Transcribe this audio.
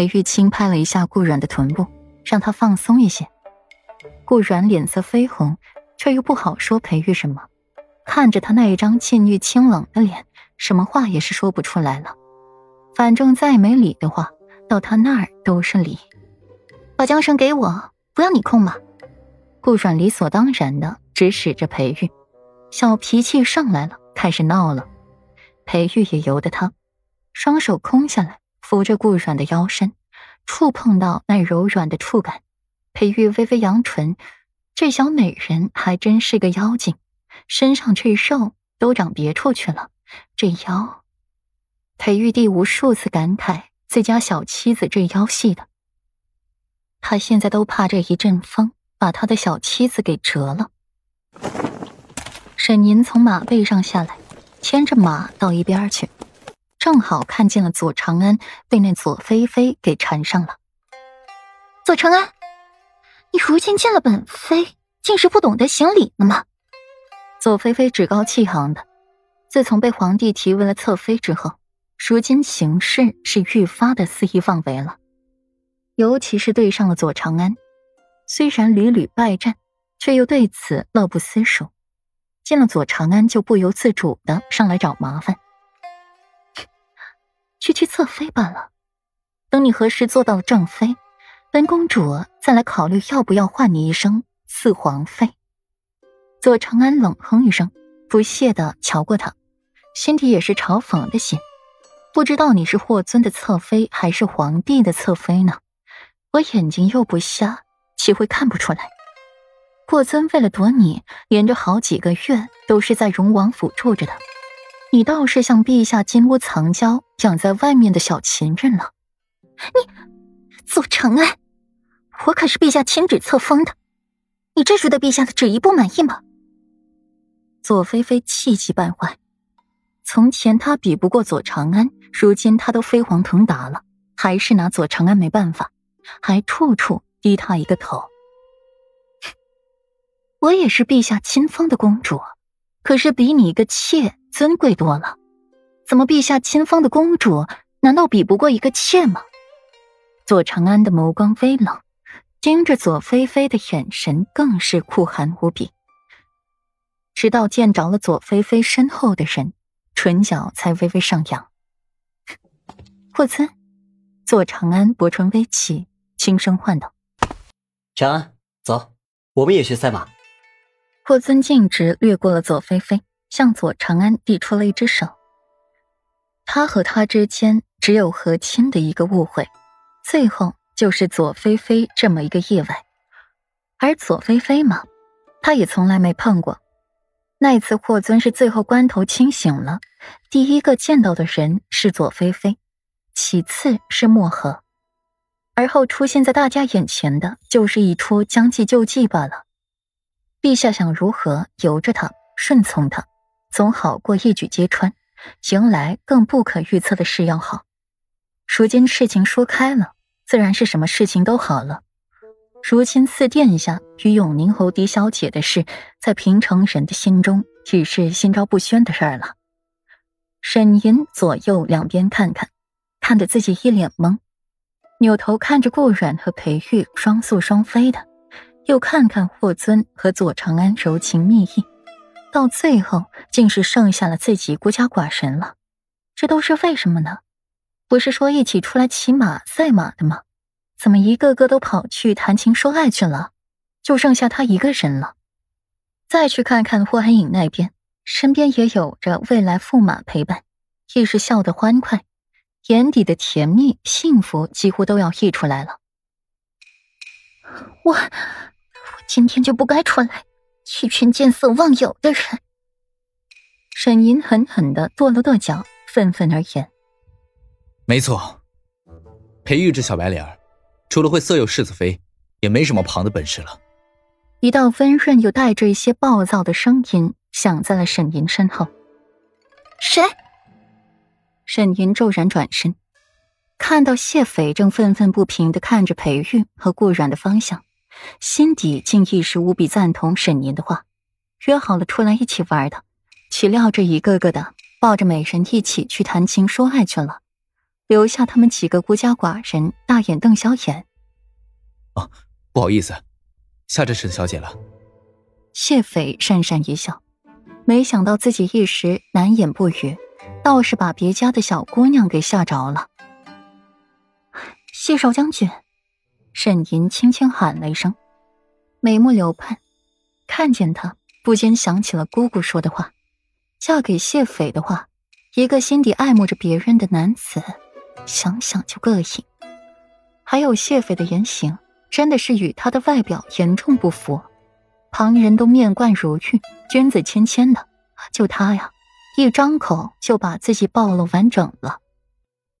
裴玉轻拍了一下顾阮的臀部，让他放松一些。顾阮脸色绯红，却又不好说裴玉什么。看着他那一张禁欲清冷的脸，什么话也是说不出来了。反正再没理的话，到他那儿都是理。把缰绳给我，不要你控嘛。顾阮理所当然的指使着裴玉，小脾气上来了，开始闹了。裴玉也由得他，双手空下来，扶着顾阮的腰身，触碰到那柔软的触感。裴玉微微扬唇，这小美人还真是个妖精，身上这肉都长别处去了。这腰，裴玉帝无数次感慨自家小妻子这腰细的，他现在都怕这一阵风。把他的小妻子给折了。沈宁从马背上下来，牵着马到一边去，正好看见了左长安被那左菲菲给缠上了。左长安，你如今见了本妃，竟是不懂得行礼了吗？左菲菲趾高气昂的，自从被皇帝提为了侧妃之后，如今行事是愈发的肆意妄为了，尤其是对上了左长安。虽然屡屡败战，却又对此乐不思蜀。见了左长安，就不由自主的上来找麻烦。区区侧妃罢了，等你何时做到了正妃，本公主再来考虑要不要唤你一声四皇妃。左长安冷哼一声，不屑的瞧过他，心底也是嘲讽的心。不知道你是霍尊的侧妃，还是皇帝的侧妃呢？我眼睛又不瞎。岂会看不出来？霍尊为了躲你，连着好几个月都是在荣王府住着的。你倒是像陛下金屋藏娇养在外面的小情人了。你左长安，我可是陛下亲旨册封的，你这是对陛下的旨意不满意吗？左菲菲气急败坏。从前她比不过左长安，如今她都飞黄腾达了，还是拿左长安没办法，还处处。低他一个头，我也是陛下亲封的公主，可是比你一个妾尊贵多了。怎么陛下亲封的公主，难道比不过一个妾吗？左长安的眸光微冷，盯着左菲菲的眼神更是酷寒无比。直到见着了左菲菲身后的人，唇角才微微上扬。霍尊，左长安薄唇微起，轻声唤道。长安，走，我们也去赛马。霍尊径直掠过了左菲菲，向左长安递出了一只手。他和他之间只有和亲的一个误会，最后就是左菲菲这么一个意外。而左菲菲嘛，他也从来没碰过。那次霍尊是最后关头清醒了，第一个见到的人是左菲菲，其次是漠河。而后出现在大家眼前的就是一出将计就计罢了。陛下想如何由着他，顺从他，总好过一举揭穿，迎来更不可预测的事要好。如今事情说开了，自然是什么事情都好了。如今四殿下与永宁侯嫡小姐的事，在平城人的心中已是心照不宣的事儿了。沈吟左右两边看看，看得自己一脸懵。扭头看着顾阮和裴玉双宿双飞的，又看看霍尊和左长安柔情蜜意，到最后竟是剩下了自己孤家寡人了。这都是为什么呢？不是说一起出来骑马赛马的吗？怎么一个个都跑去谈情说爱去了？就剩下他一个人了。再去看看霍安影那边，身边也有着未来驸马陪伴，亦是笑得欢快。眼底的甜蜜、幸福几乎都要溢出来了。我，我今天就不该出来，一群见色忘友的人。沈吟狠狠的跺了跺脚，愤愤而言：“没错，裴玉这小白脸儿，除了会色诱世子妃，也没什么旁的本事了。”一道温润又带着一些暴躁的声音响在了沈吟身后：“谁？”沈云骤然转身，看到谢斐正愤愤不平的看着裴玉和顾阮的方向，心底竟一时无比赞同沈宁的话。约好了出来一起玩的，岂料这一个个的抱着美人一起去谈情说爱去了。留下他们几个孤家寡人大眼瞪小眼。哦，不好意思，吓着沈小姐了。谢斐讪讪一笑，没想到自己一时难掩不语，倒是把别家的小姑娘给吓着了。谢少将军，沈吟轻轻喊了一声，眉目流盼，看见他，不禁想起了姑姑说的话：嫁给谢斐的话，一个心底爱慕着别人的男子，想想就膈应。还有谢斐的言行，真的是与他的外表严重不符。旁人都面冠如玉，君子谦谦的，就他呀，一张口就把自己暴露完整了。